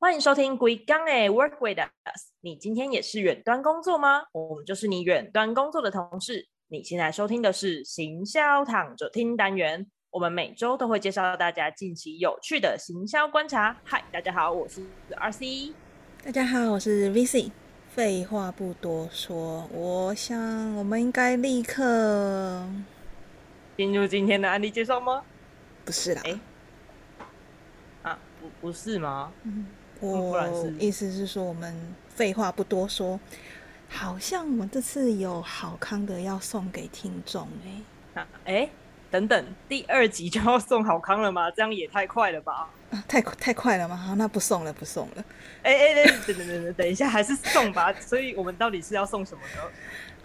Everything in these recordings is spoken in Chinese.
欢迎收听《鬼刚诶 Work with Us》。你今天也是远端工作吗？我们就是你远端工作的同事。你现在收听的是行销躺着听单元。我们每周都会介绍大家近期有趣的行销观察。嗨，大家好，我是 RC。大家好，我是 VC。废话不多说，我想我们应该立刻进入今天的案例介绍吗？不是啦，哎，啊，不不是吗？嗯，我意思是说，我们废话不多说，好像我们这次有好康的要送给听众哎，啊，哎。等等，第二集就要送好康了吗？这样也太快了吧！啊，太太快了吗？好，那不送了，不送了。哎哎哎，等等等等，等一下，还是送吧。所以我们到底是要送什么呢？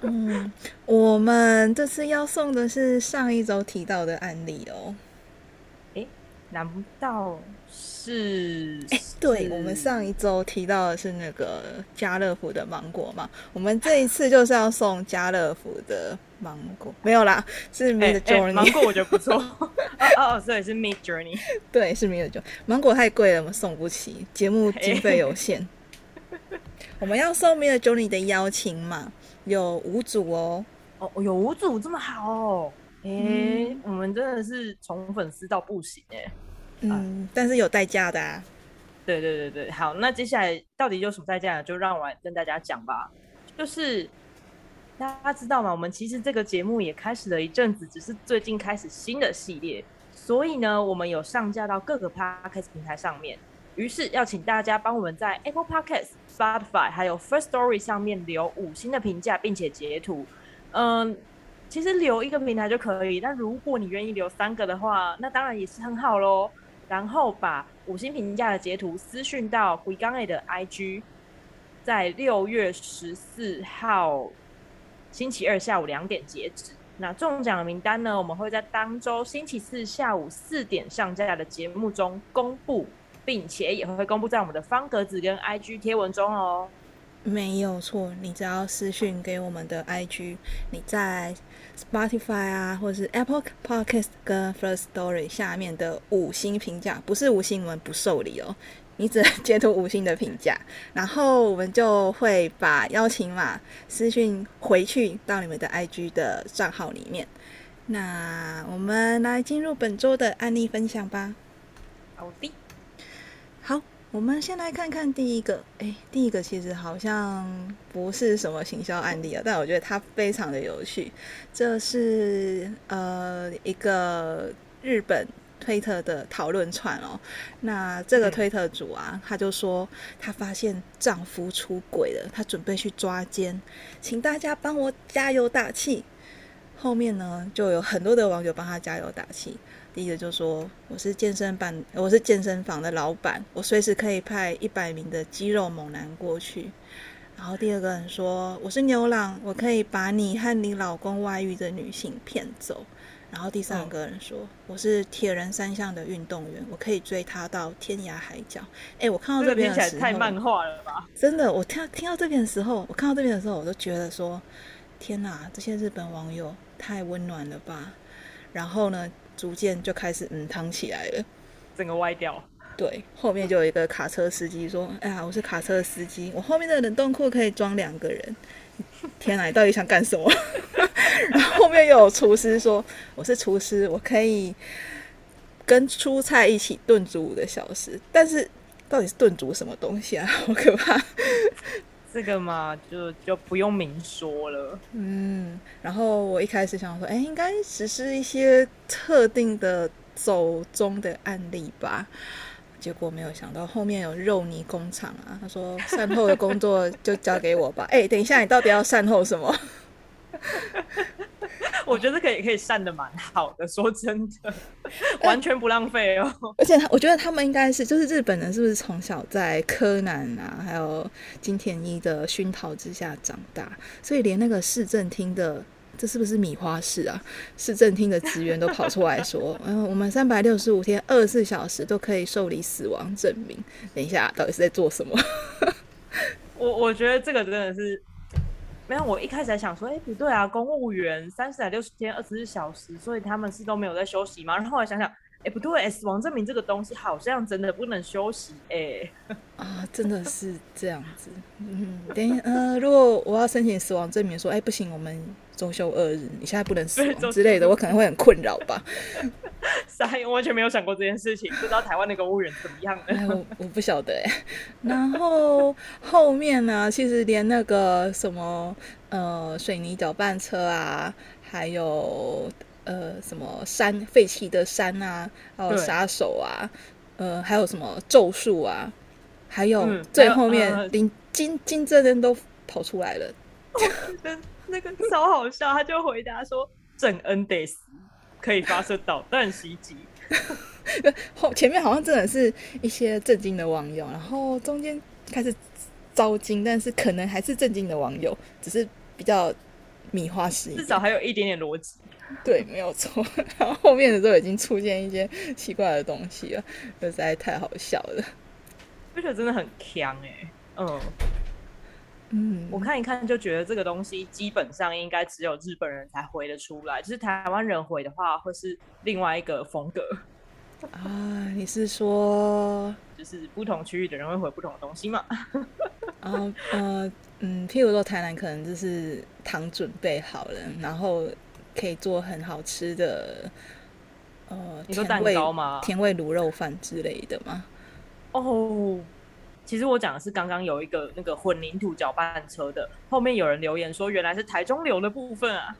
嗯，我们这次要送的是上一周提到的案例哦。哎，难道？是，哎，对我们上一周提到的是那个家乐福的芒果嘛？我们这一次就是要送家乐福的芒果，没有啦，是 Mid Journey 芒果，我觉得不错。哦哦，所以是 Mid Journey，对，是 Mid Journey。芒果太贵了，我们送不起，节目经费有限。我们要送 Mid Journey 的邀请嘛有五组哦。哦，有五组这么好哦？哎，我们真的是从粉丝到不行哎。嗯，但是有代价的啊。对对对对，好，那接下来到底有什么代价？就让我来跟大家讲吧。就是大家知道吗？我们其实这个节目也开始了一阵子，只是最近开始新的系列，所以呢，我们有上架到各个 podcast 平台上面。于是要请大家帮我们在 Apple Podcast、Spotify 还有 First Story 上面留五星的评价，并且截图。嗯，其实留一个平台就可以，但如果你愿意留三个的话，那当然也是很好喽。然后把五星评价的截图私讯到回刚 A 的 IG，在六月十四号星期二下午两点截止。那中奖的名单呢，我们会在当周星期四下午四点上架的节目中公布，并且也会公布在我们的方格子跟 IG 贴文中哦。没有错，你只要私讯给我们的 IG，你在 Spotify 啊，或者是 Apple Podcast 跟 First Story 下面的五星评价，不是五星我们不受理哦，你只能截图五星的评价，然后我们就会把邀请码私讯回去到你们的 IG 的账号里面。那我们来进入本周的案例分享吧。好的，我们先来看看第一个，哎，第一个其实好像不是什么行销案例啊，但我觉得它非常的有趣。这是呃一个日本推特的讨论串哦，那这个推特主啊，他就说他发现丈夫出轨了，他准备去抓奸，请大家帮我加油打气。后面呢，就有很多的网友帮他加油打气。第一个就说我是健身房，我是健身房的老板，我随时可以派一百名的肌肉猛男过去。然后第二个人说我是牛郎，我可以把你和你老公外遇的女性骗走。然后第三个人说我是铁人三项的运动员，我可以追他到天涯海角。哎，我看到这边的时候太漫画了吧？真的，我听听到这边的时候，我看到这边的时候，我都觉得说天哪，这些日本网友太温暖了吧。然后呢？逐渐就开始嗯躺起来了，整个歪掉。对，后面就有一个卡车司机说：“哎呀，我是卡车司机，我后面的冷冻库可以装两个人。”天哪，你到底想干什么？然后后面又有厨师说：“我是厨师，我可以跟蔬菜一起炖煮五个小时。”但是到底是炖煮什么东西啊？好可怕！这个嘛，就就不用明说了。嗯，然后我一开始想说，哎，应该只是一些特定的走中的案例吧。结果没有想到后面有肉泥工厂啊。他说善后的工作就交给我吧。哎，等一下，你到底要善后什么？我觉得可以，可以善的蛮好的。说真的，完全不浪费哦。而且他，我觉得他们应该是，就是日本人，是不是从小在柯南啊，还有金田一的熏陶之下长大，所以连那个市政厅的，这是不是米花市啊？市政厅的职员都跑出来说，嗯，我们三百六十五天，二十四小时都可以受理死亡证明。等一下，到底是在做什么？我我觉得这个真的是。没有，我一开始还想说，哎，不对啊，公务员三百六十天二十四小时，所以他们是都没有在休息吗？然后后来想想，哎，不对，死亡证明这个东西好像真的不能休息，哎，啊，真的是这样子。嗯，等一下呃，如果我要申请死亡证明，说，哎，不行，我们周休二日，你现在不能死亡之类的，我可能会很困扰吧。傻眼，完全没有想过这件事情，不知道台湾的公务员怎么样呢？我我不晓得哎。然后后面呢，其实连那个什么呃水泥搅拌车啊，还有。呃，什么山废弃的山啊，还有杀手啊，呃，还有什么咒术啊，还有最后面林金金正恩都跑出来了，那个超好笑，他就回答说正恩得死，可以发射导弹袭击。后前面好像真的是一些震惊的网友，然后中间开始招惊，但是可能还是震惊的网友，只是比较米花式，至少还有一点点逻辑。对，没有错。然后后面的时候已经出现一些奇怪的东西了，实在太好笑了。而且真的很强哎，嗯嗯，我看一看就觉得这个东西基本上应该只有日本人才回得出来，就是台湾人回的话会是另外一个风格啊。你是说，就是不同区域的人会回不同的东西吗？啊呃嗯，譬如说台南可能就是糖准备好了，然后。可以做很好吃的，呃，你说蛋糕吗？甜味卤肉饭之类的吗？哦，其实我讲的是刚刚有一个那个混凝土搅拌车的，后面有人留言说原来是台中流的部分啊，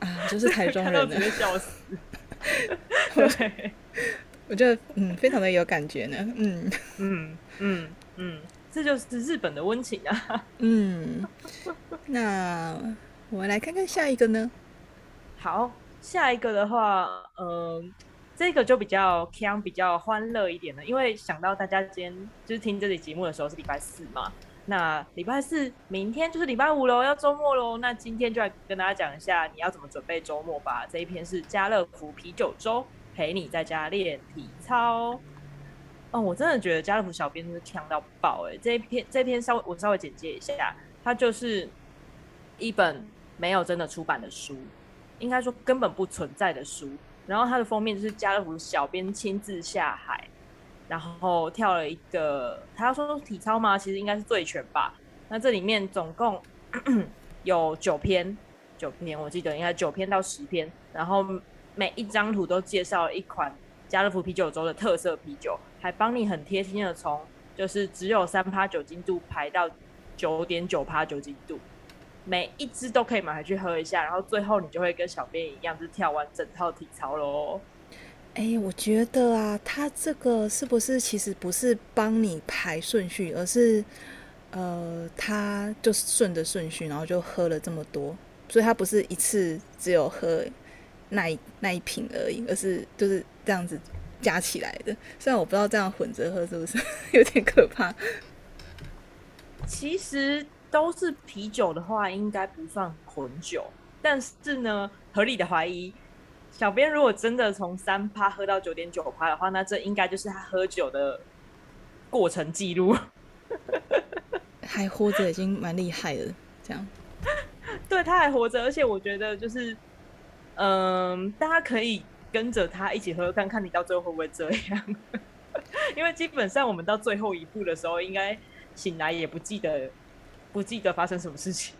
啊，就是台中人，直接笑死。对，我觉得嗯，非常的有感觉呢，嗯嗯嗯嗯，这就是日本的温情啊。嗯，那我们来看看下一个呢。好，下一个的话，嗯，这个就比较 c 比较欢乐一点的，因为想到大家今天就是听这期节目的时候是礼拜四嘛，那礼拜四明天就是礼拜五喽，要周末喽，那今天就来跟大家讲一下你要怎么准备周末吧。这一篇是家乐福啤酒周，陪你在家练体操。哦，我真的觉得家乐福小编是强到爆哎！这一篇这篇稍微我稍微简介一下，它就是一本没有真的出版的书。应该说根本不存在的书，然后它的封面就是家乐福小编亲自下海，然后跳了一个，他说体操吗？其实应该是醉拳吧。那这里面总共 有九篇，九篇我记得应该九篇到十篇，然后每一张图都介绍一款家乐福啤酒周的特色啤酒，还帮你很贴心的从就是只有三趴酒精度排到九点九趴酒精度。每一支都可以买回去喝一下，然后最后你就会跟小编一样，就是跳完整套体操喽。哎，我觉得啊，他这个是不是其实不是帮你排顺序，而是呃，他就是顺着顺序，然后就喝了这么多，所以他不是一次只有喝那一那一瓶而已，而是就是这样子加起来的。虽然我不知道这样混着喝是不是有点可怕，其实。都是啤酒的话，应该不算混酒。但是呢，合理的怀疑，小编如果真的从三趴喝到九点九趴的话，那这应该就是他喝酒的过程记录。还活着已经蛮厉害的，这样。对，他还活着，而且我觉得就是，嗯，大家可以跟着他一起喝，看看你到最后会不会这样。因为基本上我们到最后一步的时候，应该醒来也不记得。不记得发生什么事情，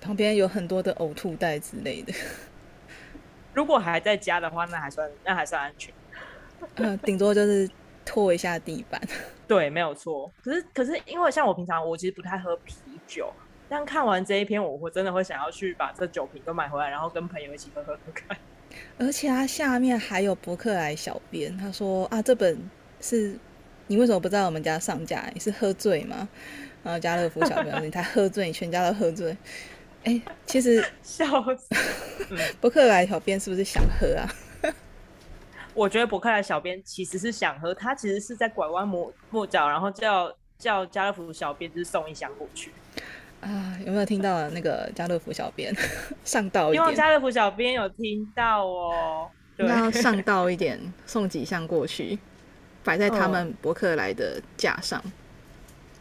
旁边有很多的呕吐袋之类的。如果还在家的话，那还算那还算安全。嗯，顶多就是拖一下地板。对，没有错。可是可是，因为像我平常我其实不太喝啤酒，但看完这一篇，我会真的会想要去把这酒瓶都买回来，然后跟朋友一起喝喝喝看。而且它下面还有博客来小编，他说啊，这本是你为什么不在我们家上架？你是喝醉吗？然后家乐福小朋友，你才喝醉，全家都喝醉。哎，其实 笑死。博客来小编是不是想喝啊？我觉得博客来小编其实是想喝，他其实是在拐弯抹抹角，然后叫叫家乐福小编就是送一箱过去。啊，有没有听到那个家乐福小编上道一点？因为家乐福小编有听到哦。那要上道一点，送几箱过去，摆在他们博客来的架上。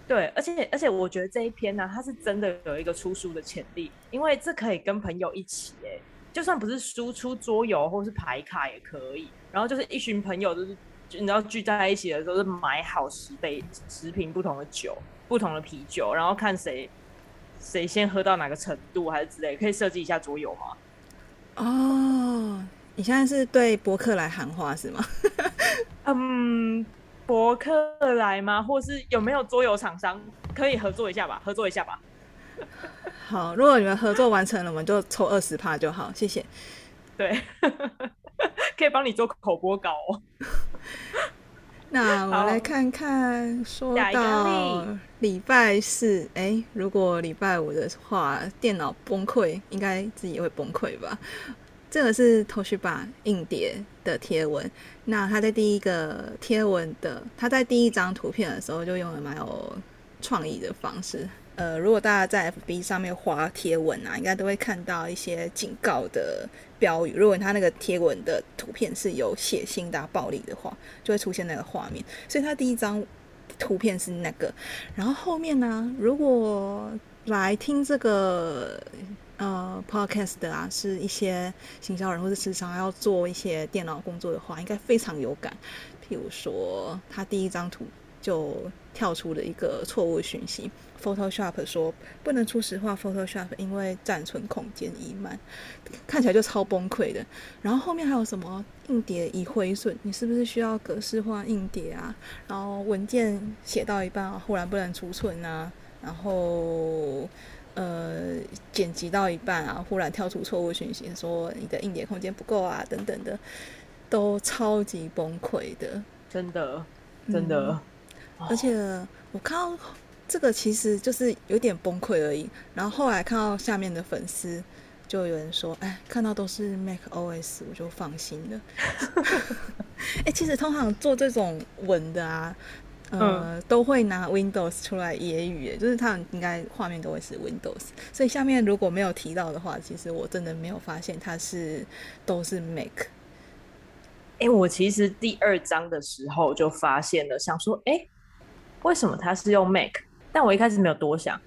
对，而且而且我觉得这一篇呢，它是真的有一个出书的潜力，因为这可以跟朋友一起哎，就算不是输出桌游或是牌卡也可以。然后就是一群朋友，就是你知道聚在一起的时候，是买好十杯、十瓶不同的酒、不同的啤酒，然后看谁谁先喝到哪个程度，还是之类，可以设计一下桌游吗？哦，你现在是对博客来喊话是吗？嗯，博客来吗？或是有没有桌游厂商可以合作一下吧？合作一下吧。好，如果你们合作完成了，我们就抽二十趴就好，谢谢。对。可以帮你做口播稿哦。那我们来看看，说到礼拜四，哎，如果礼拜五的话，电脑崩溃，应该自己也会崩溃吧？这个是 Toshiba 硬碟的贴文。那他在第一个贴文的，他在第一张图片的时候就用了蛮有创意的方式。呃，如果大家在 FB 上面划贴文啊，应该都会看到一些警告的标语。如果他那个贴文的图片是有血腥的、暴力的话，就会出现那个画面。所以他第一张图片是那个，然后后面呢，如果来听这个呃 Podcast 的啊，是一些行销人或者时常要做一些电脑工作的话，应该非常有感。譬如说，他第一张图就跳出了一个错误讯息。Photoshop 说不能初始化 Photoshop，因为暂存空间已满，看起来就超崩溃的。然后后面还有什么硬碟已毁损，你是不是需要格式化硬碟啊？然后文件写到一半啊忽然不能储存啊？然后呃剪辑到一半啊，忽然跳出错误讯息，说你的硬碟空间不够啊，等等的，都超级崩溃的，真的真的。而且我看到。这个其实就是有点崩溃而已。然后后来看到下面的粉丝，就有人说：“哎，看到都是 Mac OS，我就放心了。” 哎，其实通常做这种文的啊，呃，都会拿 Windows 出来揶揄，就是他们应该画面都会是 Windows。所以下面如果没有提到的话，其实我真的没有发现它是都是 Mac。哎，我其实第二章的时候就发现了，想说：“哎，为什么它是用 Mac？” 但我一开始没有多想，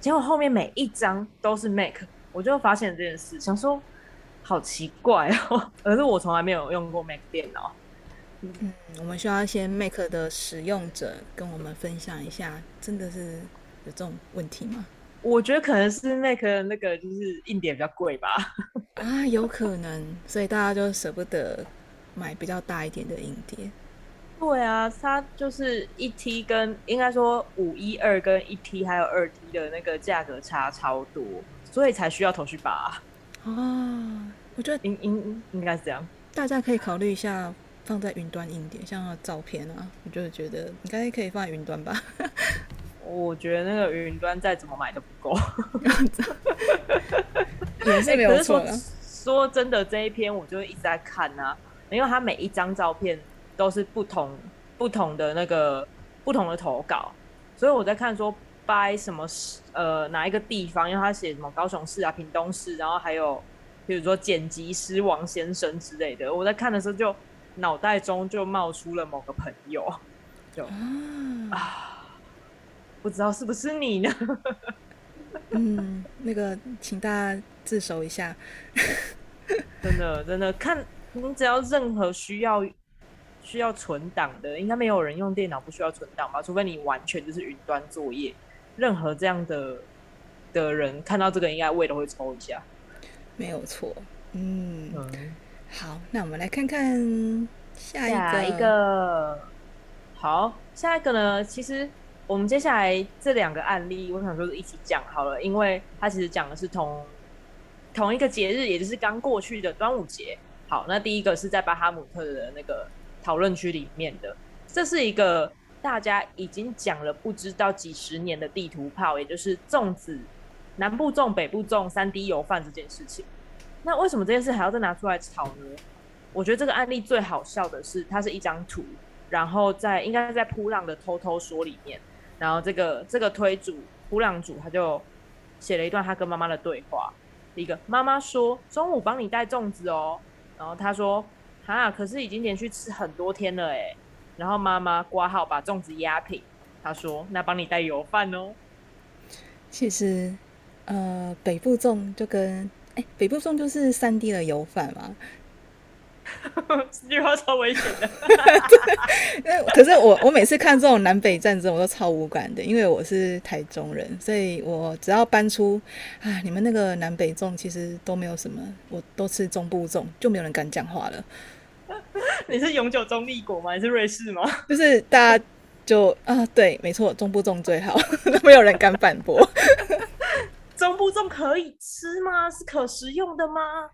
结果后面每一张都是 Mac，我就发现这件事，想说好奇怪哦，可是我从来没有用过 Mac 电脑。嗯，我们需要一些 Mac 的使用者跟我们分享一下，真的是有这种问题吗？我觉得可能是 Mac 那个就是硬碟比较贵吧。啊，有可能，所以大家就舍不得买比较大一点的硬碟。对啊，它就是一 T 跟应该说五一二跟一 T 还有二 T 的那个价格差超多，所以才需要头绪拔。啊，我觉得应应应该是这样，大家可以考虑一下放在云端硬点，像照片啊，我就是觉得应该可以放在云端吧。我觉得那个云端再怎么买都不够。也是没有错。说真的，这一篇我就一直在看啊，因为它每一张照片。都是不同不同的那个不同的投稿，所以我在看说掰什么呃哪一个地方，因为他写什么高雄市啊、屏东市，然后还有比如说剪辑师王先生之类的，我在看的时候就脑袋中就冒出了某个朋友，就啊，不知道是不是你呢？嗯，那个请大家自首一下，真的真的看你只要任何需要。需要存档的，应该没有人用电脑不需要存档吧？除非你完全就是云端作业。任何这样的的人看到这个，应该胃都会抽一下。没有错，嗯，好，那我们来看看下一个。好，下一个呢？其实我们接下来这两个案例，我想说是一起讲好了，因为它其实讲的是同同一个节日，也就是刚过去的端午节。好，那第一个是在巴哈姆特的那个。讨论区里面的，这是一个大家已经讲了不知道几十年的地图炮，也就是粽子南部种北部种三 D 油饭这件事情。那为什么这件事还要再拿出来炒呢？我觉得这个案例最好笑的是，它是一张图，然后在应该在扑浪的偷偷说里面，然后这个这个推主扑浪主他就写了一段他跟妈妈的对话。第一个妈妈说：“中午帮你带粽子哦。”然后他说。啊！可是已经连续吃很多天了哎。然后妈妈挂号把粽子压平，他说：“那帮你带油饭哦。”其实，呃，北部粽就跟哎，北部粽就是三 D 的油饭嘛。这句话超危险的。可是我我每次看这种南北战争，我都超无感的，因为我是台中人，所以我只要搬出啊，你们那个南北粽其实都没有什么，我都吃中部粽，就没有人敢讲话了。你是永久中立国吗？你是瑞士吗？就是大家就啊，对，没错，中部粽最好，没有人敢反驳。中部粽可以吃吗？是可食用的吗？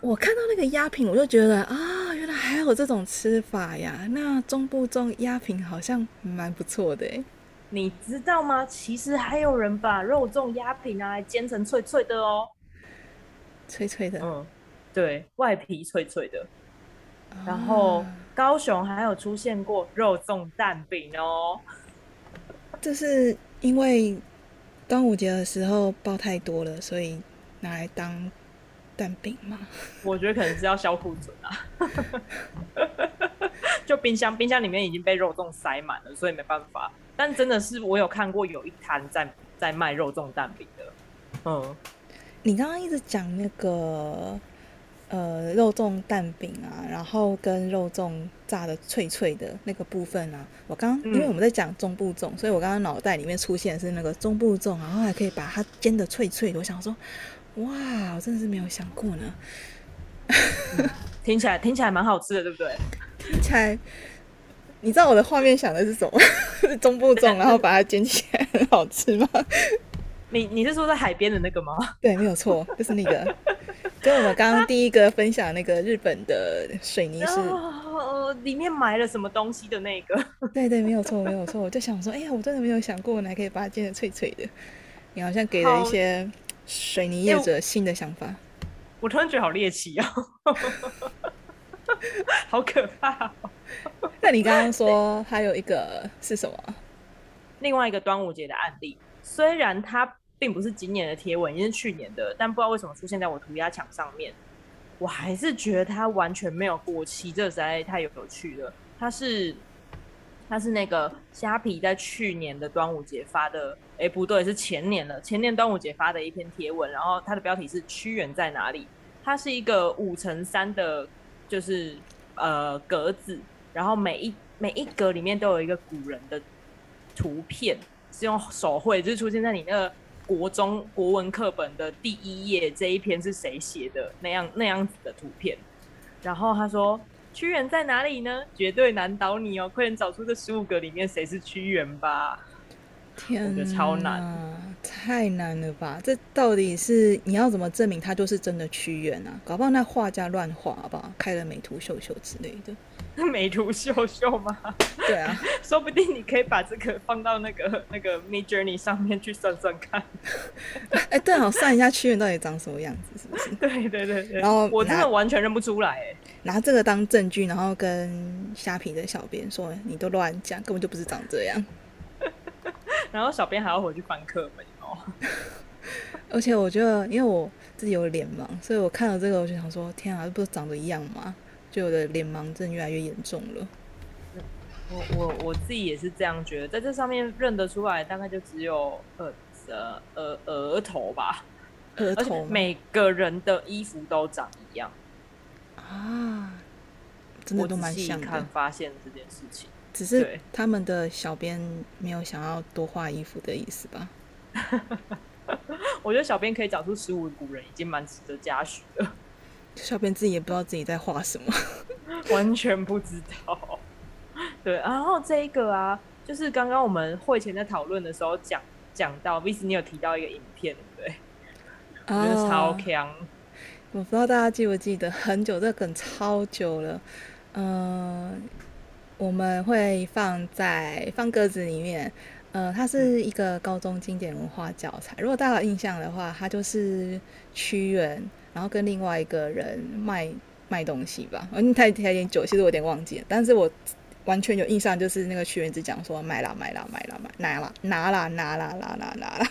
我看到那个鸭品，我就觉得啊，原来还有这种吃法呀。那中部粽鸭品好像蛮不错的哎。你知道吗？其实还有人把肉粽鸭品拿来煎成脆脆的哦，脆脆的。嗯，对外皮脆脆的。然后高雄还有出现过肉粽蛋饼哦，这是因为端午节的时候包太多了，所以拿来当蛋饼嘛？我觉得可能是要消库存啊，就冰箱冰箱里面已经被肉粽塞满了，所以没办法。但真的是我有看过有一摊在在卖肉粽蛋饼的，嗯，你刚刚一直讲那个。呃，肉粽蛋饼啊，然后跟肉粽炸的脆脆的那个部分啊，我刚因为我们在讲中部粽，所以我刚刚脑袋里面出现是那个中部粽，然后还可以把它煎的脆脆的。我想说，哇，我真的是没有想过呢。听起来听起来蛮好吃的，对不对？听起来，你知道我的画面想的是什么？是 中部粽，然后把它煎起来很好吃吗？你你是说在海边的那个吗？对，没有错，就是那个。跟我们刚刚第一个分享那个日本的水泥是，里面埋了什么东西的那个？对对，没有错，没有错。我就想说，哎呀，我真的没有想过，还可以把它煎的脆脆的。你好像给了一些水泥业者新的想法。我突然觉得好猎奇哦，好可怕。那你刚刚说还有一个是什么？另外一个端午节的案例，虽然它。并不是今年的贴文，也是去年的，但不知道为什么出现在我涂鸦墙上面。我还是觉得它完全没有过期，这实在太有趣了。它是，它是那个虾皮在去年的端午节发的，哎，不对，是前年了，前年端午节发的一篇贴文。然后它的标题是“屈原在哪里”，它是一个五乘三的，就是呃格子，然后每一每一格里面都有一个古人的图片，是用手绘，就是出现在你那个。国中国文课本的第一页这一篇是谁写的？那样那样子的图片，然后他说屈原在哪里呢？绝对难倒你哦！快点找出这十五个里面谁是屈原吧！天，超难，太难了吧？这到底是你要怎么证明他就是真的屈原啊？搞不好那画家乱画好不好？开了美图秀秀之类的。美图秀秀吗？对啊，说不定你可以把这个放到那个那个 Mid Journey 上面去算算看。哎，对啊，算一下屈原到底长什么样子，是不是？对对对对。然后我真的完全认不出来，哎，拿这个当证据，然后跟虾皮的小编说你都乱讲，根本就不是长这样。然后小编还要回去翻课本哦。而且我觉得，因为我自己有脸盲，所以我看到这个我就想说，天啊，这不是长得一样吗？就我的脸盲症越来越严重了。我我我自己也是这样觉得，在这上面认得出来，大概就只有呃呃额额头吧，额头。每个人的衣服都长一样啊，真的都蛮像的。看发现这件事情，只是他们的小编没有想要多画衣服的意思吧？我觉得小编可以找出十五古人，已经蛮值得嘉许了。小编自己也不知道自己在画什么，完全不知道。对，然后这一个啊，就是刚刚我们会前在讨论的时候讲讲到 v i s 你有提到一个影片，对我觉得超强。我不知道大家记不记得，很久这梗超久了。嗯，我们会放在放鸽子里面。呃，它是一个高中经典文化教材。如果大家有印象的话，它就是屈原。然后跟另外一个人卖卖东西吧，嗯，太太点久，其实我有点忘记了，但是我完全有印象，就是那个屈原只讲说买啦买啦买啦买拿啦拿啦拿啦拿啦拿啦，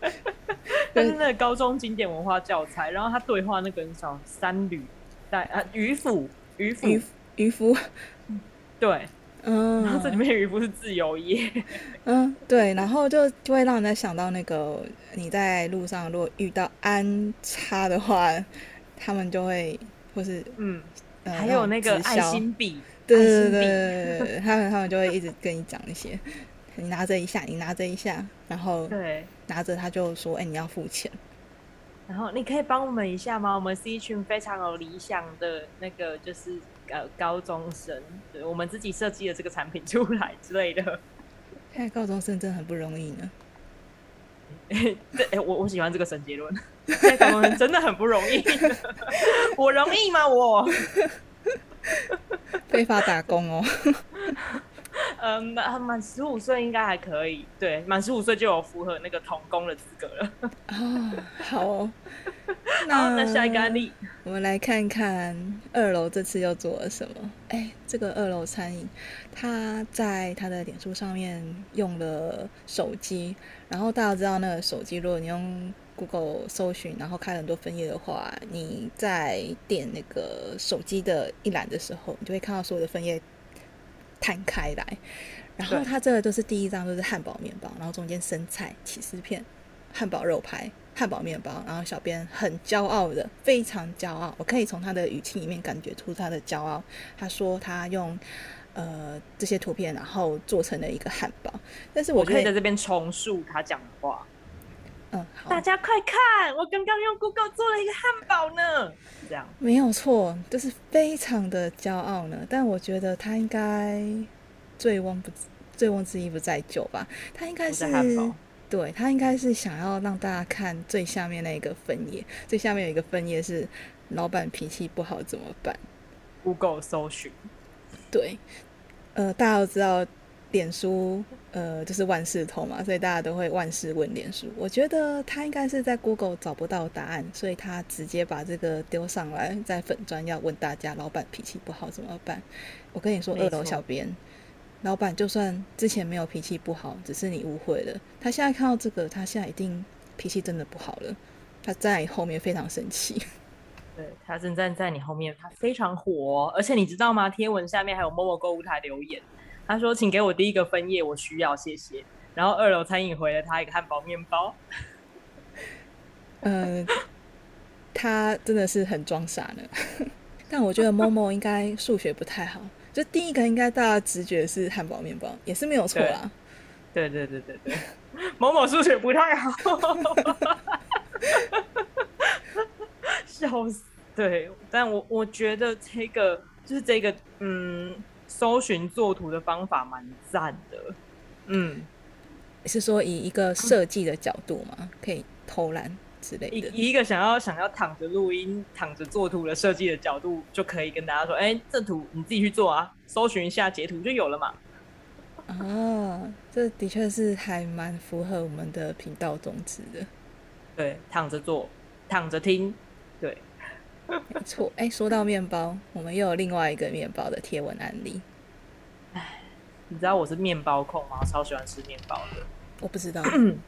但是那个高中经典文化教材，然后他对话那个人叫三吕在啊渔夫渔夫渔夫，对，嗯，然后这里面有一部是自由业，嗯，对，然后就就会让人家想到那个你在路上如果遇到安插的话，他们就会或是嗯，呃还有那个爱心笔，对对对他们他们就会一直跟你讲一些，你拿着一下，你拿着一下，然后对。拿着他就说，哎、你要付钱。然后你可以帮我们一下吗？我们是一群非常有理想的那个，就是呃高中生，对我们自己设计了这个产品出来之类的。现在高中生真的很不容易呢。我我喜欢这个神结论。现在高中生真的很不容易，我容易吗？我，非法打工哦。呃，满满十五岁应该还可以，对，满十五岁就有符合那个童工的资格了。哦，好那下一个案例，我们来看看二楼这次又做了什么。哎，这个二楼餐饮，他在他的脸书上面用了手机，然后大家知道那个手机，如果你用 Google 搜寻，然后开很多分页的话，你在点那个手机的一栏的时候，你就会看到所有的分页摊开来。然后对它这个就是第一张就是汉堡面包，然后中间生菜、起司片、汉堡肉排、汉堡面包，然后小编很骄傲的，非常骄傲，我可以从他的语气里面感觉出他的骄傲。他说他用呃这些图片，然后做成了一个汉堡，但是我可以在这边重述他讲的话。嗯大，家快看，我刚刚用 Google 做了一个汉堡呢。这样，没有错，就是非常的骄傲呢。但我觉得他应该醉翁不醉翁之意不在酒吧，他应该不是在汉堡。对他应该是想要让大家看最下面那一个分页，最下面有一个分页是老板脾气不好怎么办？Google 搜寻，对，呃，大家都知道脸书呃就是万事通嘛，所以大家都会万事问脸书。我觉得他应该是在 Google 找不到答案，所以他直接把这个丢上来，在粉砖要问大家，老板脾气不好怎么办？我跟你说，二楼小编。老板就算之前没有脾气不好，只是你误会了。他现在看到这个，他现在一定脾气真的不好了。他在你后面非常生气。对他正站在你后面，他非常火哦、而且你知道吗？贴文下面还有某某购物台留言，他说：“请给我第一个分页，我需要，谢谢。”然后二楼餐饮回了他一个汉堡面包，呃，他真的是很装傻呢。但我觉得 Momo 应该数学不太好，就第一个应该大家直觉是汉堡面包，也是没有错啦。对对对对对，某某数学不太好，笑死。对，但我我觉得这个就是这个嗯，搜寻作图的方法蛮赞的，嗯，是说以一个设计的角度嘛，可以偷懒之类的。以以一个想要想要躺着录音、躺着做图的设计的角度，就可以跟大家说，哎、这图你自己去做啊，搜寻一下截图就有了嘛。啊，这的确是还蛮符合我们的频道宗旨的，对，躺着做，躺着听，对，没错。哎，说到面包，我们又有另外一个面包的贴文案例，你知道我是面包控吗？我超喜欢吃面包的。我不知道，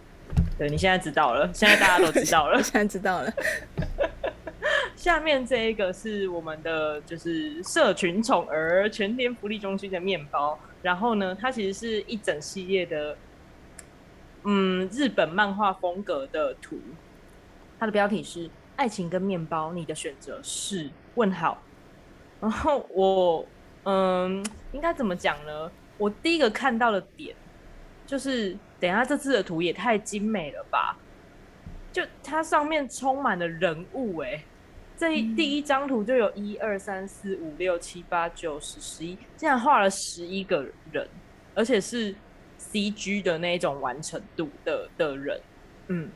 对你现在知道了，现在大家都知道了。现在知道了。下面这一个是我们的就是社群宠儿全天福利中心的面包，然后呢，它其实是一整系列的，嗯，日本漫画风格的图。它的标题是“爱情跟面包，你的选择是？”问号。然后我，嗯，应该怎么讲呢？我第一个看到的点就是，等一下这次的图也太精美了吧！就它上面充满了人物、欸，这一第一张图就有一二三四五六七八九十十一，竟然画了十一个人，而且是 CG 的那一种完成度的的人，嗯，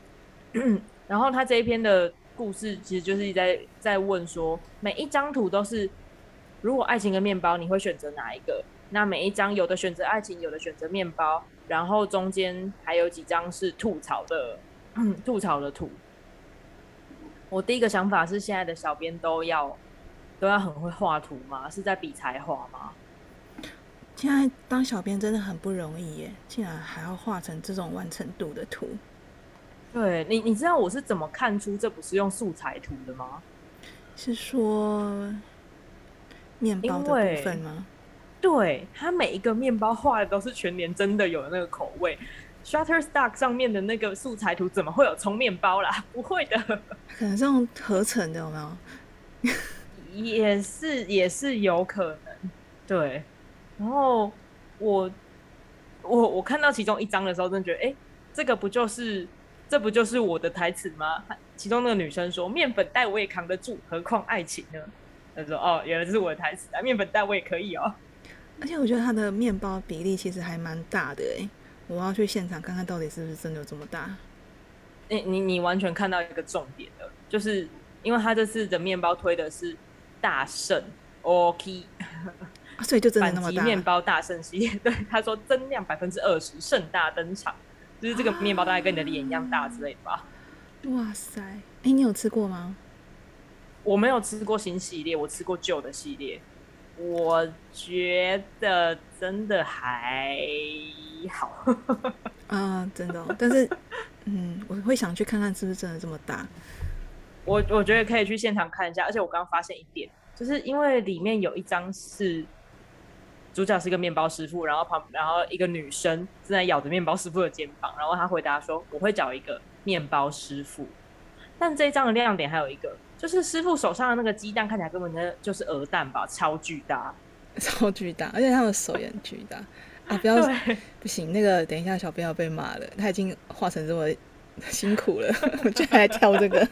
然后他这一篇的故事其实就是在在问说，每一张图都是如果爱情跟面包，你会选择哪一个？那每一张有的选择爱情，有的选择面包，然后中间还有几张是吐槽的吐槽的图。我第一个想法是，现在的小编都要都要很会画图吗？是在比才华吗？现在当小编真的很不容易耶，竟然还要画成这种完成度的图。对你，你知道我是怎么看出这不是用素材图的吗？是说面包的部分吗？对，它每一个面包画的都是全年真的有那个口味。Shutterstock 上面的那个素材图怎么会有葱面包啦？不会的，可能是用合成的，有没有？也是，也是有可能。对，然后我我我看到其中一张的时候，真的觉得，哎，这个不就是这不就是我的台词吗？其中那个女生说：“面粉袋我也扛得住，何况爱情呢？”她说：“哦，原来这是我的台词啊！面粉袋我也可以哦。”而且我觉得它的面包比例其实还蛮大的哎。我要去现场看看到底是不是真的有这么大。你你你完全看到一个重点了，就是因为他这次的面包推的是大圣 OK，所以就真的那么大。面包大圣系列，对他说增量百分之二十，盛大登场，就是这个面包大概跟你的脸一样大之类的吧。哇塞，哎，你有吃过吗？我没有吃过新系列，我吃过旧的系列。我觉得真的还好，啊，真的，但是，嗯，我会想去看看是不是真的这么大。我我觉得可以去现场看一下，而且我刚刚发现一点，就是因为里面有一张是主角是一个面包师傅，然后旁然后一个女生正在咬着面包师傅的肩膀，然后他回答说：“我会找一个面包师傅。”但这一张的亮点还有一个。就是师傅手上的那个鸡蛋看起来根本就就是鹅蛋吧，超巨大，超巨大，而且他们手也很巨大啊！不要不行，那个等一下小编要被骂了，他已经画成这么辛苦了，我居然还挑这个。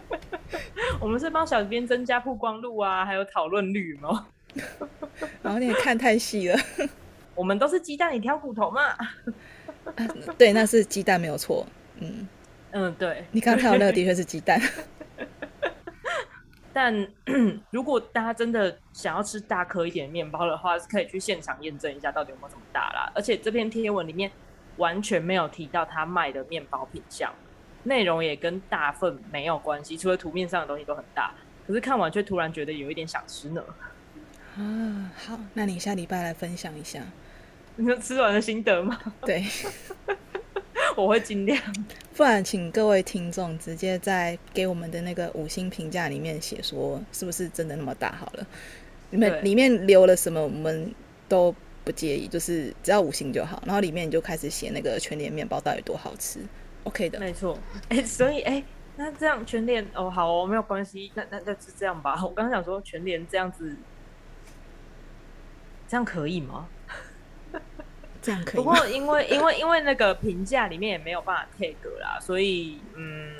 我们是帮小编增加曝光度啊，还有讨论率吗？然后你也看太细了，我们都是鸡蛋，你挑骨头嘛？对，那是鸡蛋没有错。嗯嗯，对，你刚看到那个的确是鸡蛋。但 如果大家真的想要吃大颗一点面包的话，是可以去现场验证一下到底有没有这么大啦。而且这篇贴文里面完全没有提到他卖的面包品相，内容也跟大份没有关系，除了图面上的东西都很大。可是看完却突然觉得有一点想吃呢。啊，好，那你下礼拜来分享一下，你说吃完的心得吗？对。我会尽量，不然请各位听众直接在给我们的那个五星评价里面写说是不是真的那么大好了。你们里面留了什么，我们都不介意，就是只要五星就好。然后里面你就开始写那个全脸面包到底多好吃，OK 的。没错，哎，所以哎，那这样全脸哦，好哦，没有关系，那那那是这样吧。我刚刚想说全脸这样子，这样可以吗？这样可以。不过因为因为因为那个评价里面也没有办法 take 啦，所以嗯，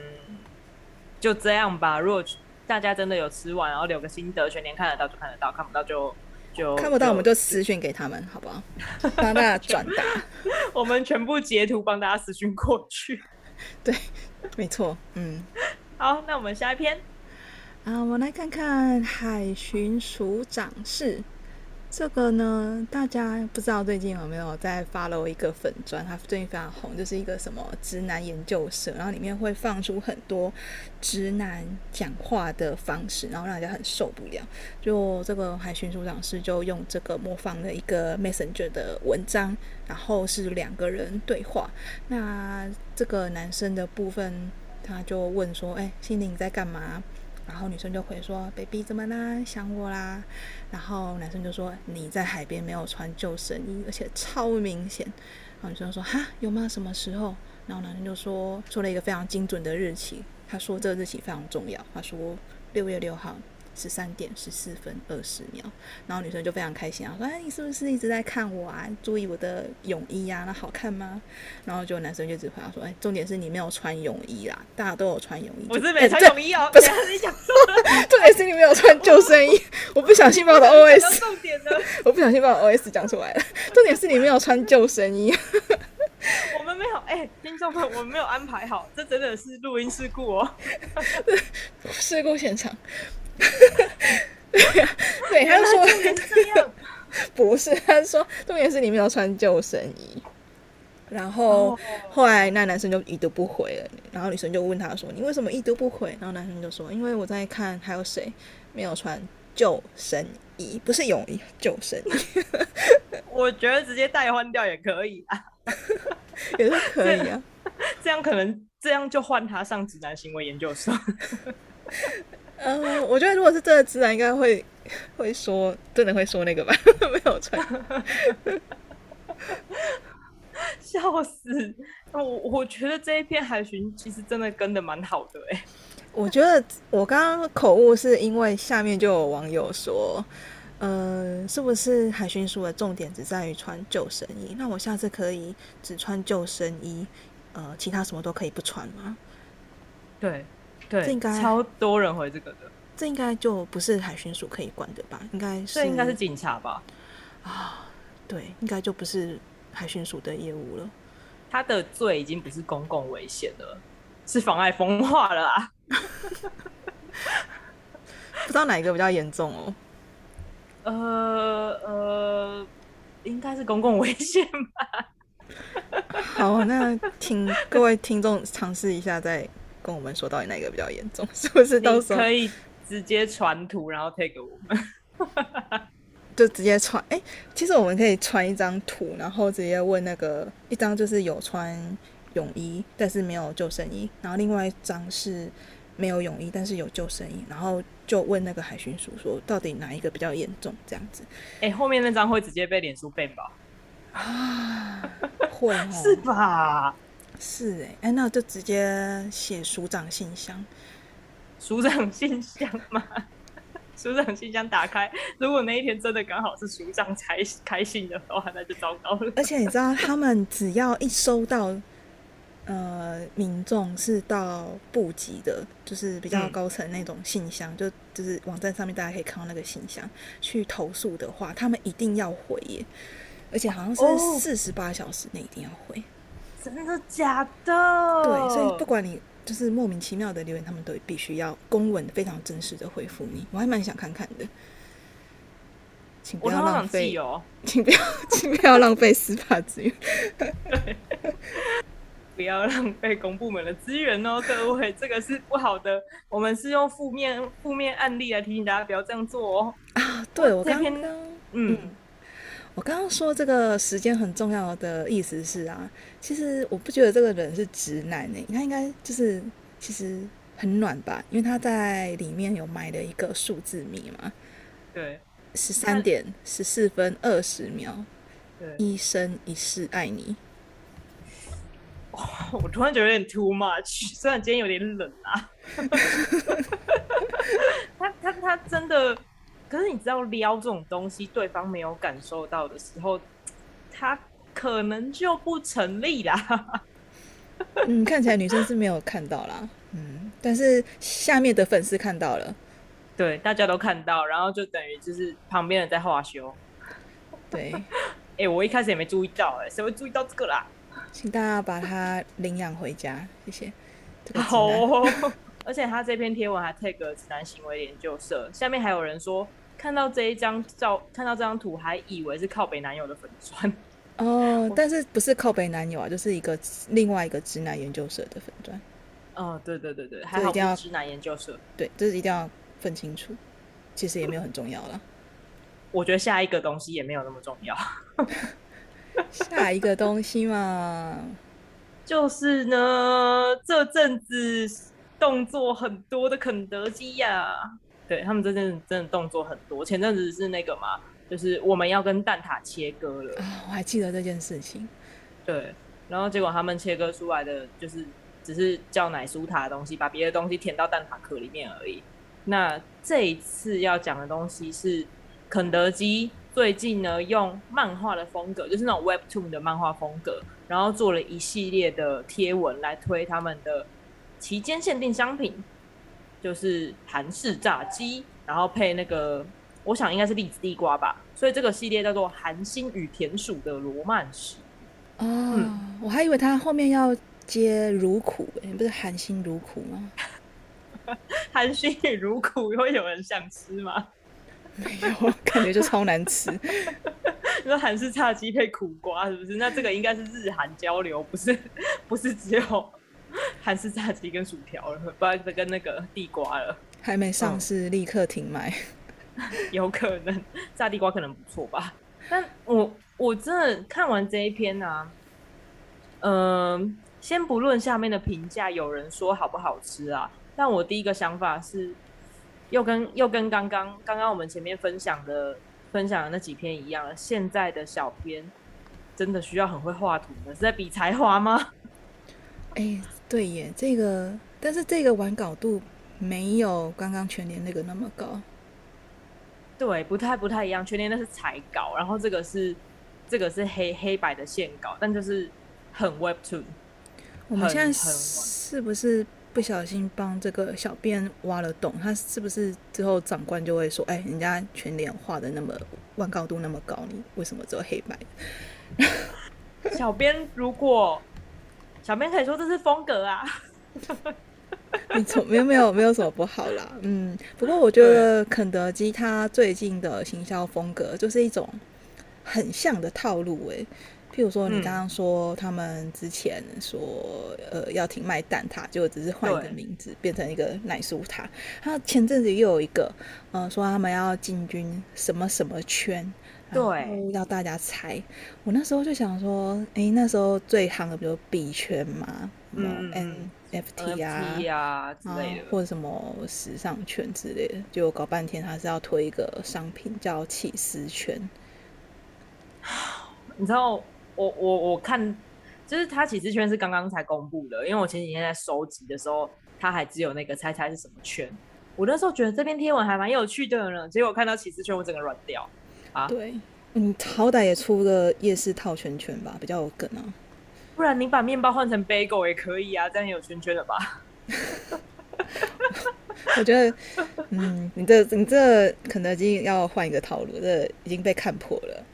就这样吧。如果大家真的有吃完，然后留个心得，全年看得到就看得到，看不到就就看不到，我们就私讯给他们，好不好？帮大家转达，我们全部截图帮大家私讯过去。对，没错，嗯。好，那我们下一篇啊，我们来看看海巡署长室。这个呢，大家不知道最近有没有在 follow 一个粉砖，它最近非常红，就是一个什么直男研究社，然后里面会放出很多直男讲话的方式，然后让人家很受不了。就这个海巡署长是就用这个模仿了一个 messenger 的文章，然后是两个人对话。那这个男生的部分，他就问说：“哎，心灵在干嘛？”然后女生就回说：“baby 怎么啦？想我啦？”然后男生就说：“你在海边没有穿救生衣，而且超明显。”然后女生说：“哈，有吗？什么时候？”然后男生就说说了一个非常精准的日期，他说这个日期非常重要，他说六月六号。十三点十四分二十秒，然后女生就非常开心啊，说：“哎，你是不是一直在看我啊？注意我的泳衣呀，那好看吗？”然后就男生就只回答说：“哎，重点是你没有穿泳衣啦，大家都有穿泳衣。”我是没穿泳衣哦，不是你讲错了，重点是你没有穿救生衣。我不小心把我的 OS 重点的，我不小心把我 OS 讲出来了。重点是你没有穿救生衣。我们没有，哎，听众们，我们没有安排好，这真的是录音事故哦，事故现场。对，他就说 不是，他说重点是你没有穿救生衣。然后后来那男生就一读不回了，然后女生就问他说：“你为什么一读不回？”然后男生就说：“因为我在看还有谁没有穿救生衣，不是泳衣，救生衣。”我觉得直接代换掉也可以啊，也是可以啊，这样可能这样就换他上直男行为研究生。嗯，我觉得如果是真的自然，应该会会说，真的会说那个吧，没有穿。笑死！我我觉得这一篇海巡其实真的跟的蛮好的哎。我觉得我刚刚口误是因为下面就有网友说，呃，是不是海巡署的重点只在于穿救生衣？那我下次可以只穿救生衣，呃，其他什么都可以不穿吗？对对，这应该超多人回这个的。这应该就不是海巡署可以管的吧？应该是，这应该是警察吧？啊，对，应该就不是海巡署的业务了。他的罪已经不是公共危险了，是妨碍风化了啊！不知道哪一个比较严重哦。呃呃，应该是公共危险吧。好，那请各位听众尝试一下，再跟我们说到底哪个比较严重，是不是？到时候可以直接传图，然后贴给我们，就直接传。哎，其实我们可以传一张图，然后直接问那个一张就是有穿泳衣，但是没有救生衣，然后另外一张是。没有泳衣，但是有救生衣，然后就问那个海巡署说，到底哪一个比较严重？这样子，哎，后面那张会直接被脸书 ban 吧？啊，会 是吧？是哎，哎，那就直接写署长信箱，署长信箱吗？署长信箱打开，如果那一天真的刚好是署长才开信的话，那就糟糕了。而且你知道，他们只要一收到。呃，民众是到部级的，就是比较高层那种信箱，就就是网站上面大家可以看到那个信箱去投诉的话，他们一定要回耶，而且好像是四十八小时内一定要回。真的假的？对，所以不管你就是莫名其妙的留言，他们都必须要公文非常真实的回复你。我还蛮想看看的，请不要浪费哦，请不要，请不要浪费司法资源。不要浪费公部门的资源哦，各位，这个是不好的。我们是用负面负面案例来提醒大家不要这样做哦。啊，对我刚刚，嗯，我刚刚说这个时间很重要的意思是啊，其实我不觉得这个人是直男呢，他应该就是其实很暖吧，因为他在里面有埋了一个数字密码，对，十三点十四分二十秒，对，一生一世爱你。我突然觉得有点 too much，虽然今天有点冷啊。他他他真的，可是你知道撩这种东西，对方没有感受到的时候，他可能就不成立啦。嗯，看起来女生是没有看到啦。嗯，但是下面的粉丝看到了，对，大家都看到，然后就等于就是旁边人在画修。对，哎，我一开始也没注意到，哎，谁会注意到这个啦？请大家把它领养回家，谢谢。好，而且他这篇贴文还 tag 直男行为研究社，下面还有人说看到这一张照，看到这张图还以为是靠北男友的粉砖。哦，但是不是靠北男友啊，就是一个另外一个直男研究社的粉砖。哦，对对对对，还好要直男研究社。对，这是一定要分清楚。其实也没有很重要了。我觉得下一个东西也没有那么重要。下一个东西嘛，就是呢，这阵子动作很多的肯德基呀，对他们这阵真的动作很多。前阵子是那个嘛，就是我们要跟蛋挞切割了啊，我还记得这件事情。对，然后结果他们切割出来的就是只是叫奶酥塔的东西，把别的东西填到蛋挞壳里面而已。那这一次要讲的东西是肯德基。最近呢，用漫画的风格，就是那种 Webtoon 的漫画风格，然后做了一系列的贴文来推他们的期间限定商品，就是韩式炸鸡，然后配那个，我想应该是栗子地瓜吧，所以这个系列叫做《韩星与田鼠的罗曼史》。哦，我还以为他后面要接如苦，不是韩星如苦吗？韩星与如苦会有人想吃吗？没有，感觉就超难吃。你说韩式炸鸡配苦瓜是不是？那这个应该是日韩交流，不是不是只有 韩式炸鸡跟薯条了，不然跟那个地瓜了。还没上市，立刻停卖。有可能炸地瓜可能不错吧？但我我真的看完这一篇啊，嗯，先不论下面的评价，有人说好不好吃啊？但我第一个想法是。又跟又跟刚刚刚刚我们前面分享的分享的那几篇一样，现在的小编真的需要很会画图的，是在比才华吗？哎，对耶，这个但是这个完稿度没有刚刚全年那个那么高。对，不太不太一样，全年那是彩稿，然后这个是这个是黑黑白的线稿，但就是很 Web Two。我们现在是不是不小心帮这个小编挖了洞？他是不是之后长官就会说：“哎，人家全脸画的那么完稿度那么高，你为什么只有黑白？”小编如果小编可以说这是风格啊。没错，没有没有没有什么不好啦。嗯，不过我觉得肯德基它最近的行销风格就是一种很像的套路诶。譬如说你刚刚说他们之前说呃要停卖蛋挞，就只是换一个名字变成一个奶酥塔。他前阵子又有一个呃说他们要进军什么什么圈，对，要大家猜。我那时候就想说，哎，那时候最夯的不就币圈嘛，嗯。FT 啊之类的，或者什么时尚圈之类的，就搞半天，他是要推一个商品叫起司圈。你知道，我我我看，就是他起司圈是刚刚才公布的，因为我前几天在收集的时候，他还只有那个猜猜是什么圈。我那时候觉得这篇贴文还蛮有趣的呢，结果看到起司圈，我整个软掉啊！对，你好歹也出个夜市套圈圈吧，比较有梗啊。不然你把面包换成 bagel 也可以啊，这样有圈圈了吧？我觉得，嗯，你这你这肯德基要换一个套路，这已经被看破了。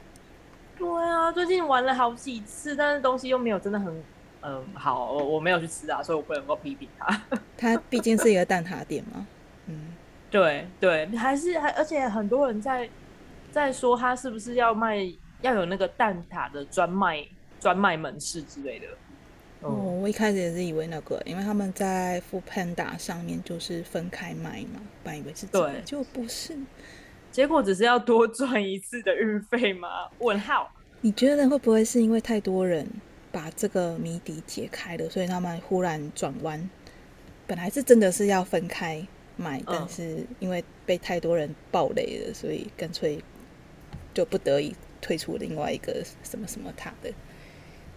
对啊，最近玩了好几次，但是东西又没有真的很，嗯，好，我我没有去吃啊，所以我不能够批评他。他毕竟是一个蛋挞店嘛，嗯，对对，还是还而且很多人在在说他是不是要卖要有那个蛋挞的专卖。专卖门市之类的。哦，我一开始也是以为那个，因为他们在 Food Panda 上面就是分开卖嘛，本来以为是对，就不是。结果只是要多赚一次的运费吗？问号？你觉得会不会是因为太多人把这个谜底解开了，所以他们忽然转弯？本来是真的是要分开卖，但是因为被太多人暴雷了，所以干脆就不得已退出另外一个什么什么塔的。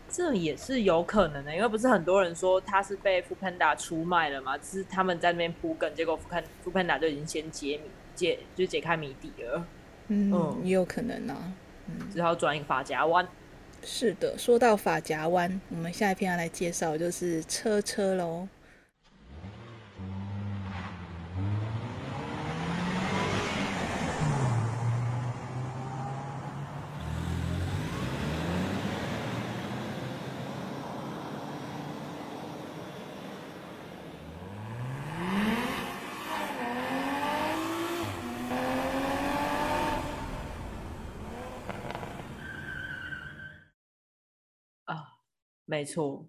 这也是有可能的，因为不是很多人说他是被富潘达出卖了嘛？只是他们在那边铺梗，结果富潘富潘达就已经先解谜解就解开谜底了。嗯，也有可能啊。嗯，只好转一个发夹弯。是的，说到法夹弯，我们下一篇要来介绍就是车车喽。没错，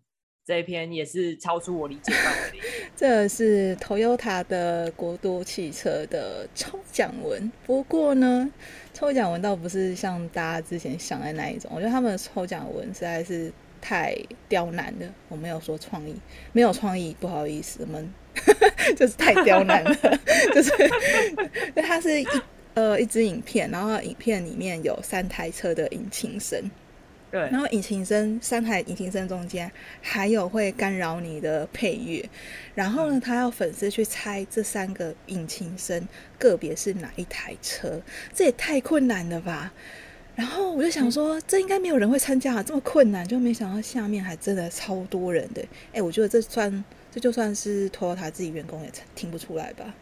这一篇也是超出我理解范围。这是 Toyota 的国都汽车的抽奖文，不过呢，抽奖文倒不是像大家之前想的那一种。我觉得他们的抽奖文实在是太刁难了。我没有说创意，没有创意，不好意思，我们 就是太刁难了。就是，它是一呃一支影片，然后影片里面有三台车的引擎声。对，然后引擎声，三台引擎声中间还有会干扰你的配乐，然后呢，他要粉丝去猜这三个引擎声个别是哪一台车，这也太困难了吧？然后我就想说，这应该没有人会参加啊，这么困难，就没想到下面还真的超多人的。哎，我觉得这算，这就算是 Toyota 自己员工也听不出来吧？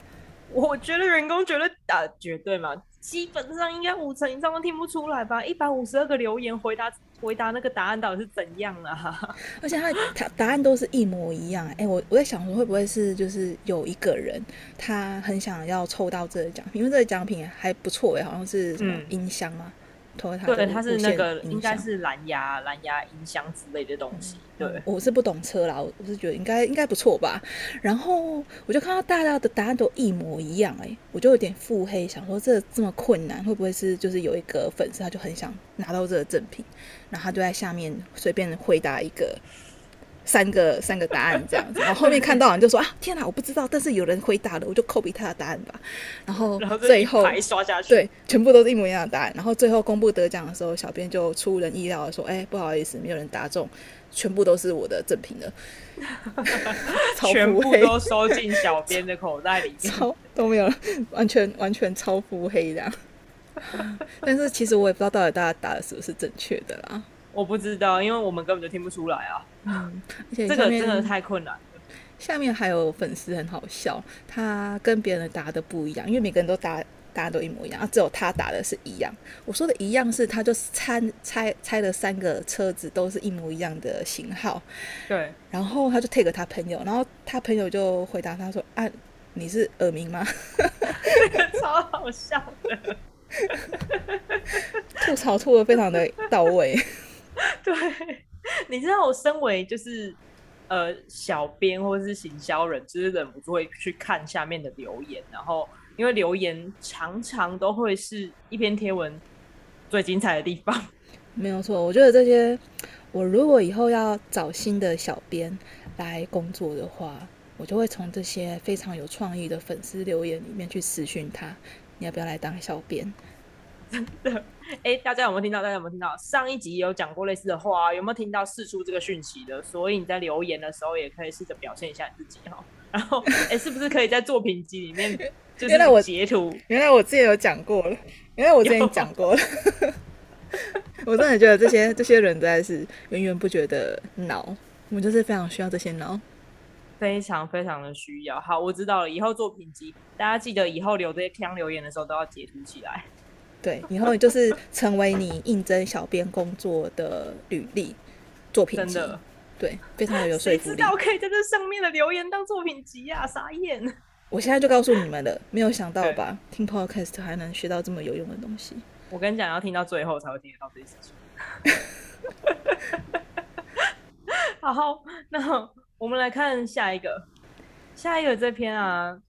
我觉得员工觉得啊，绝对嘛，基本上应该五成以上都听不出来吧？一百五十二个留言回答。回答那个答案到底是怎样啊？而且他他答案都是一模一样。哎，我我在想说，会不会是就是有一个人他很想要抽到这个奖品，因为这个奖品还不错哎，好像是什么音箱吗？对，它是那个应该是蓝牙蓝牙音箱之类的东西。对，我是不懂车啦，我是觉得应该应该不错吧。然后我就看到大家的答案都一模一样，哎，我就有点腹黑，想说这这么困难，会不会是就是有一个粉丝他就很想拿到这个赠品，然后他就在下面随便回答一个三个三个答案这样子，然后后面看到人就说 啊，天哪，我不知道，但是有人回答了，我就 copy 他的答案吧。然后最后排刷下去，对，全部都是一模一样的答案。然后最后公布得奖的时候，小编就出人意料的说：“哎、不好意思，没有人答中，全部都是我的赠品的，全部，都收进小编的口袋里面。超都没有人，完全完全超腹黑这样。但是其实我也不知道到底大家答的是不是正确的啦。我不知道，因为我们根本就听不出来啊，嗯，而且这个真的太困难了。下面还有粉丝很好笑，他跟别人答的不一样，因为每个人都答答案都一模一样，啊，只有他答的是一样。我说的一样是，他就猜猜猜了三个车子都是一模一样的型号，对，然后他就 take 他朋友，然后他朋友就回答他说：“啊，你是耳鸣吗 超好笑的。”吐槽吐的非常的到位。对，你知道我身为就是呃小编或者是行销人，就是忍不住会去看下面的留言，然后因为留言常常都会是一篇贴文最精彩的地方。没有错，我觉得这些，我如果以后要找新的小编来工作的话，我就会从这些非常有创意的粉丝留言里面去私讯他，你要不要来当小编？哎，大家有没有听到？大家有没有听到？上一集有讲过类似的话，有没有听到试出这个讯息的？所以你在留言的时候也可以试着表现一下你自己哈。然后，哎，是不是可以在作品集里面 就原来我是截图？原来我之前有讲过了，原来我之前讲过了。我真的觉得这些这些人真的是源源不绝的脑，我们就是非常需要这些脑。非常非常的需要。好，我知道了。以后作品集，大家记得以后留这些腔留言的时候都要截图起来。对，以后就是成为你应征小编工作的履历作品集，真的，对，非常的有说服力。谁知道可以在这上面的留言当作品集呀、傻眼。我现在就告诉你们了，没有想到吧？听 podcast 还能学到这么有用的东西。我跟你讲，要听到最后才会听得到这些事情。好，那我们来看下一个，下一个这篇啊，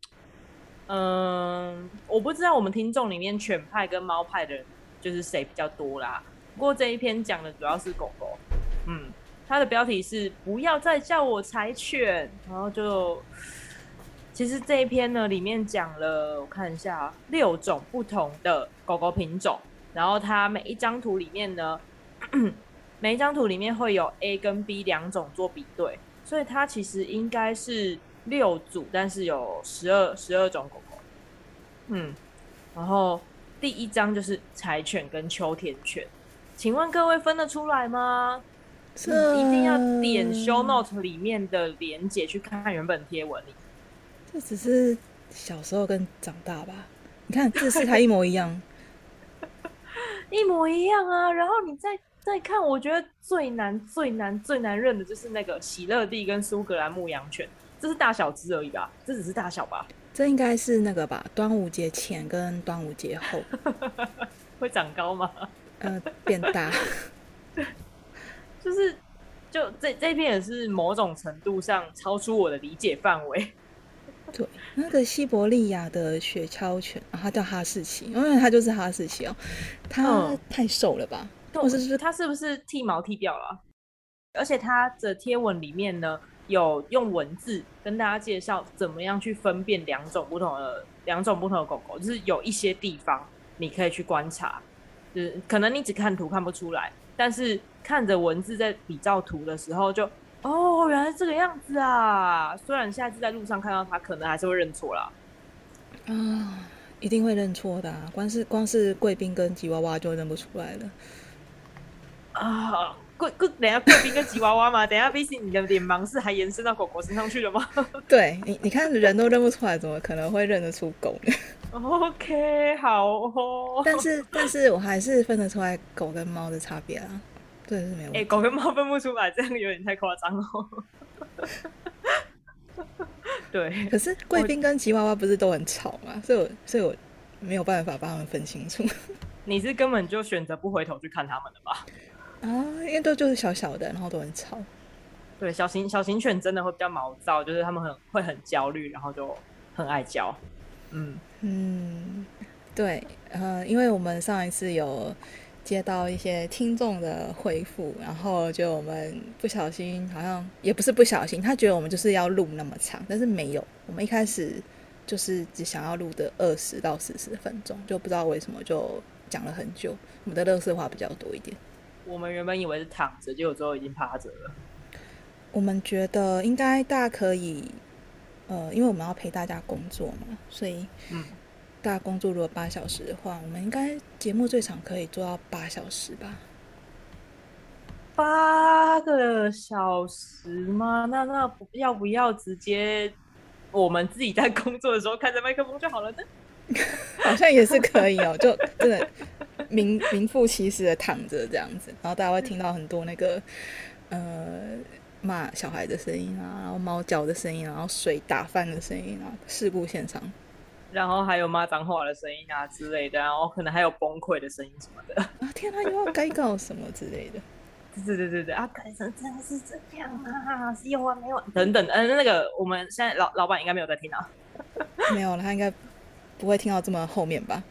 嗯，我不知道我们听众里面犬派跟猫派的人就是谁比较多啦。不过这一篇讲的主要是狗狗，嗯，它的标题是“不要再叫我柴犬”，然后就其实这一篇呢，里面讲了，我看一下六种不同的狗狗品种，然后它每一张图里面呢，每一张图里面会有 A 跟 B 两种做比对，所以它其实应该是六组，但是有十二十二种狗狗。嗯，然后第一张就是柴犬跟秋田犬，请问各位分得出来吗？是一定要点 show note 里面的连接去看看原本贴文里。这只是小时候跟长大吧？你看字是它一模一样，一模一样啊。然后你再再看，我觉得最难、最难、最难认的就是那个喜乐蒂跟苏格兰牧羊犬，这是大小只而已吧？这只是大小吧？这应该是那个吧？端午节前跟端午节后，会长高吗？呃，变大。就是，就这这篇也是某种程度上超出我的理解范围。对，那个西伯利亚的雪橇犬，啊、它叫哈士奇，因为它就是哈士奇哦。它嗯太瘦了吧？或者是它是不是剃毛剃掉了啊？而且它的贴文里面呢，有用文字跟大家介绍怎么样去分辨两种不同的两种不同的狗狗，就是有一些地方你可以去观察，就是可能你只看图看不出来，但是看着文字在比照图的时候就。哦，原来这个样子啊！虽然下次在路上看到它，可能还是会认错啦。啊，一定会认错的、啊，光是光是贵宾跟吉娃娃就认不出来了。啊，贵贵，等下贵宾跟吉娃娃嘛，等下 B C 你的脸盲是还延伸到狗狗身上去了吗 对你，你看人都认不出来，怎么可能会认得出狗呢？？OK，好哦。但是，但是我还是分得出来狗跟猫的差别啊，这是没有问哎、题。狗跟猫分不出来，这样有点太夸张哦。对，可是贵宾跟吉娃娃不是都很吵吗？所以我，所以我没有办法把它们分清楚你是根本就选择不回头去看他们的吧？啊，因为都就是小小的，然后都很吵。对，小型小型犬真的会比较毛躁，就是它们很会很焦虑，然后就很爱叫。嗯，嗯，对，呃，因为我们上一次有接到一些听众的回复，然后就我们不小心，好像也不是不小心，他觉得我们就是要录那么长，但是没有，我们一开始就是只想要录的二十到四十分钟，就不知道为什么就讲了很久。我们的乐色话比较多一点。我们原本以为是躺着，结果最后已经趴着了。我们觉得应该大家可以，呃，因为我们要陪大家工作嘛，所以嗯，大家工作如果八小时的话，我们应该节目最长可以做到八小时吧？八个小时吗？那那不要不要直接我们自己在工作的时候开着麦克风就好了呢？好像也是可以哦，就真的名名副其实的躺着这样子，然后大家会听到很多那个呃骂小孩的声音啊，然后猫叫的声音啊，然后水打翻的声音啊，事故现场。然后还有骂脏话的声音啊之类的，然后可能还有崩溃的声音什么的。啊天啊，又要该告什么之类的。对对对对啊，改成真的是这样啊，是有完没完等等。嗯、那个我们现在老老板应该没有在听啊，没有了，他应该不会听到这么后面吧？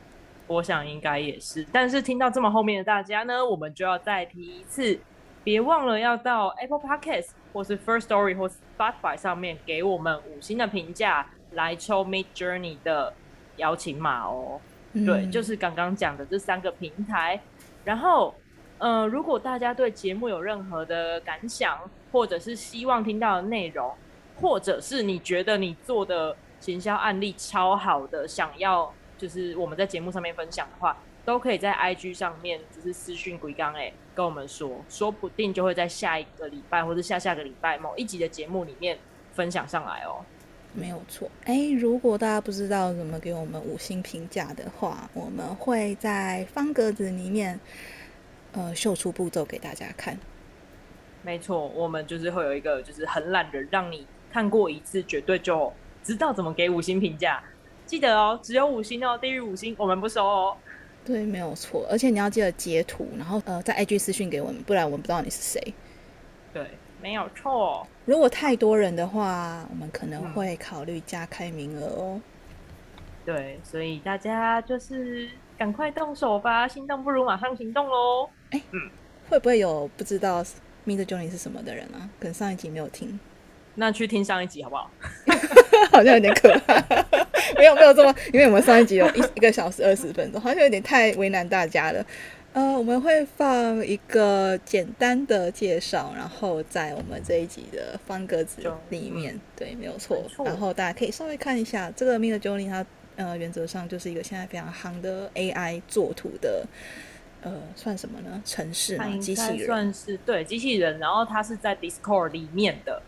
我想应该也是。但是听到这么后面的大家呢，我们就要再提一次，别忘了要到 Apple Podcast 或是 First Story 或 Spotify 上面给我们五星的评价，来抽 Mid Journey 的邀请码哦。对，嗯就是刚刚讲的这三个平台。然后，呃，如果大家对节目有任何的感想，或者是希望听到的内容，或者是你觉得你做的行销案例超好的，想要就是我们在节目上面分享的话，都可以在 IG 上面就是私讯鬼刚哎跟我们说，说不定就会在下一个礼拜或者下下个礼拜某一集的节目里面分享上来哦。没有错。哎，如果大家不知道怎么给我们五星评价的话，我们会在方格子里面呃秀出步骤给大家看。没错，我们就是会有一个就是很懒人，让你看过一次绝对就知道怎么给五星评价。记得哦，只有五星哦，低于五星我们不收哦。对，没有错。而且你要记得截图，然后呃在 IG 私讯给我们，不然我们不知道你是谁。对，没有错。如果太多人的话，我们可能嗯会考虑加开名额哦。对，所以大家就是赶快动手吧，心动不如马上行动喽。会不会有不知道 Mid Journey 是什么的人啊？可能上一集没有听，那去听上一集好不好？好像有点可怕。没有没有这么，因为我们上一集有一一个小时二十分钟，好像有点太为难大家了。呃，我们会放一个简单的介绍，然后在我们这一集的方格子里面，对，没有错然后大家可以稍微看一下这个 Mid Journey，它呃原则上就是一个现在非常夯的 AI 作图的，呃，算什么呢？城市嘛，机器人。算是对机器人，然后它是在 Discord 里面的。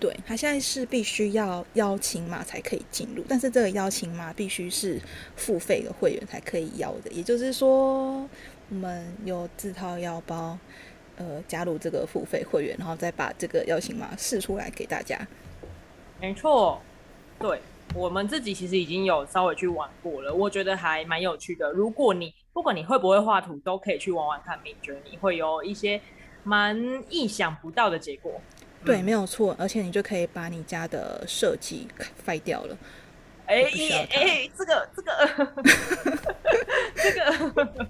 对，它现在是必须要邀请码才可以进入，但是这个邀请码必须是付费的会员才可以邀的，也就是说，我们有自掏腰包，呃，加入这个付费会员，然后再把这个邀请码试出来给大家。没错，对我们自己其实已经有稍微去玩过了，我觉得还蛮有趣的。如果你不管你会不会画图，都可以去玩玩看你觉得你会有一些蛮意想不到的结果。对，嗯。没有错，而且你就可以把你家的设计废掉了。哎不需要哎这个这个这个，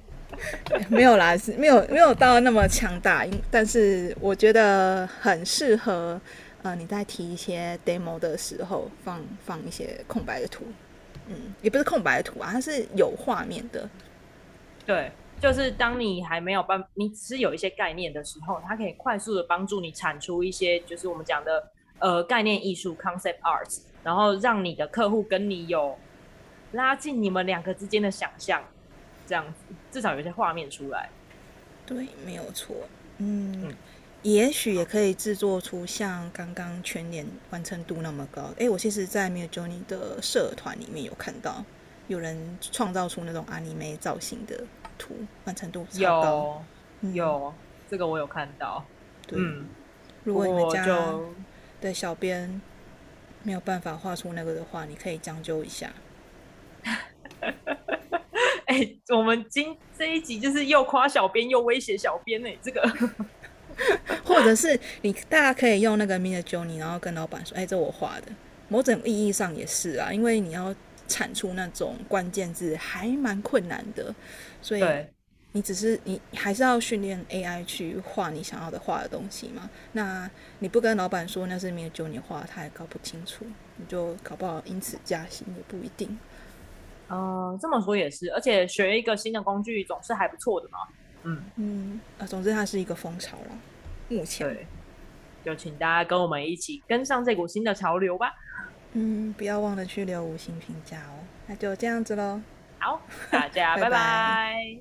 没有啦，是没有没有到那么强大，因但是我觉得很适合，呃，你在提一些 demo 的时候放放一些空白的图，嗯，也不是空白的图啊，它是有画面的，对，就是当你还没有办，你只是有一些概念的时候，它可以快速的帮助你产出一些，就是我们讲的呃概念艺术 （concept arts），然后让你的客户跟你有拉近你们两个之间的想象，这样子至少有一些画面出来。对，没有错，嗯。嗯也许也可以制作出像刚刚全年完成度那么高。哎，我其实，在 Mid Journey 的社团里面有看到有人创造出那种 anime 造型的图，完成度超高。有这个我有看到。对，嗯，如果你们家就的小编没有办法画出那个的话，你可以将就一下。哎、我们今这一集就是又夸小编又威胁小编呢、这个 或者是你大家可以用那个 Mid Journey，然后跟老板说：“哎，这我画的。”某种意义上也是啊，因为你要产出那种关键字还蛮困难的，所以你只是你还是要训练 AI 去画你想要的画的东西嘛？那你不跟老板说那是没有九你画，他也搞不清楚，你就搞不好因此加薪也不一定。嗯，这么说也是，而且学一个新的工具总是还不错的嘛。嗯嗯，啊，总之它是一个风潮了。目前，对，就请大家跟我们一起跟上这股新的潮流吧。嗯不要忘了去留五星评价哦。那就这样子喽好大家 拜拜。